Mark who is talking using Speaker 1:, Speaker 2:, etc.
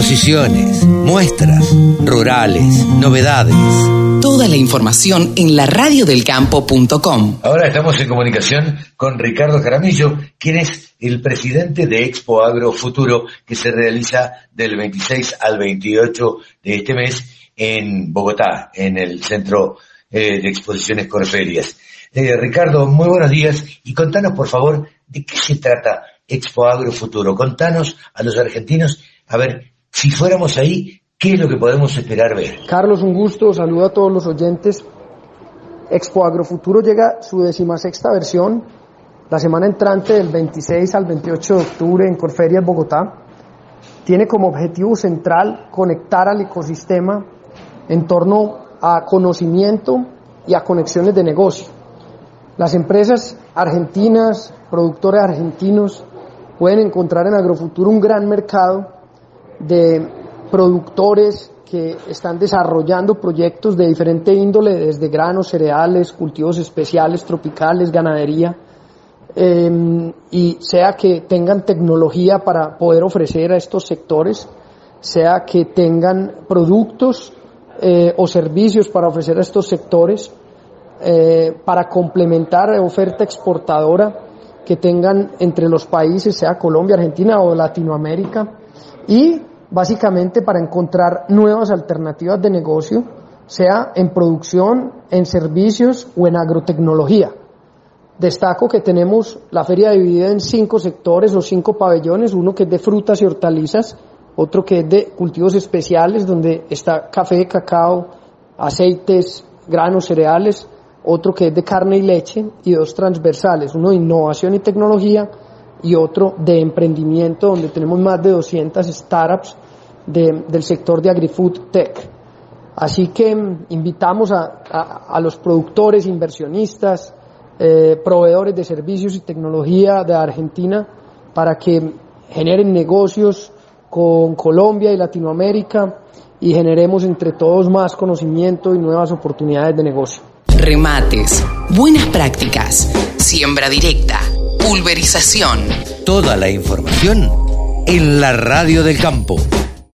Speaker 1: exposiciones, muestras, rurales, novedades.
Speaker 2: Toda la información en la radiodelcampo.com.
Speaker 3: Ahora estamos en comunicación con Ricardo Jaramillo, quien es el presidente de Expo Agro Futuro, que se realiza del 26 al 28 de este mes en Bogotá, en el Centro eh, de Exposiciones Corferias. Eh, Ricardo, muy buenos días y contanos por favor de qué se trata Expo Agro Futuro. Contanos a los argentinos, a ver, si fuéramos ahí, ¿qué es lo que podemos esperar ver?
Speaker 4: Carlos, un gusto, saludo a todos los oyentes. Expo Agrofuturo llega su decimasexta versión la semana entrante del 26 al 28 de octubre en Corferias, Bogotá. Tiene como objetivo central conectar al ecosistema en torno a conocimiento y a conexiones de negocio. Las empresas argentinas, productores argentinos, pueden encontrar en Agrofuturo un gran mercado de productores que están desarrollando proyectos de diferente índole, desde granos, cereales, cultivos especiales, tropicales, ganadería, eh, y sea que tengan tecnología para poder ofrecer a estos sectores, sea que tengan productos eh, o servicios para ofrecer a estos sectores, eh, para complementar oferta exportadora que tengan entre los países, sea Colombia, Argentina o Latinoamérica, y básicamente para encontrar nuevas alternativas de negocio, sea en producción, en servicios o en agrotecnología. Destaco que tenemos la feria dividida en cinco sectores o cinco pabellones, uno que es de frutas y hortalizas, otro que es de cultivos especiales, donde está café, cacao, aceites, granos, cereales, otro que es de carne y leche y dos transversales, uno de innovación y tecnología y otro de emprendimiento, donde tenemos más de 200 startups de, del sector de agri-food tech. Así que mm, invitamos a, a, a los productores, inversionistas, eh, proveedores de servicios y tecnología de Argentina para que generen negocios con Colombia y Latinoamérica y generemos entre todos más conocimiento y nuevas oportunidades de negocio.
Speaker 2: Remates, buenas prácticas, siembra directa, pulverización.
Speaker 1: Toda la información en la radio del campo.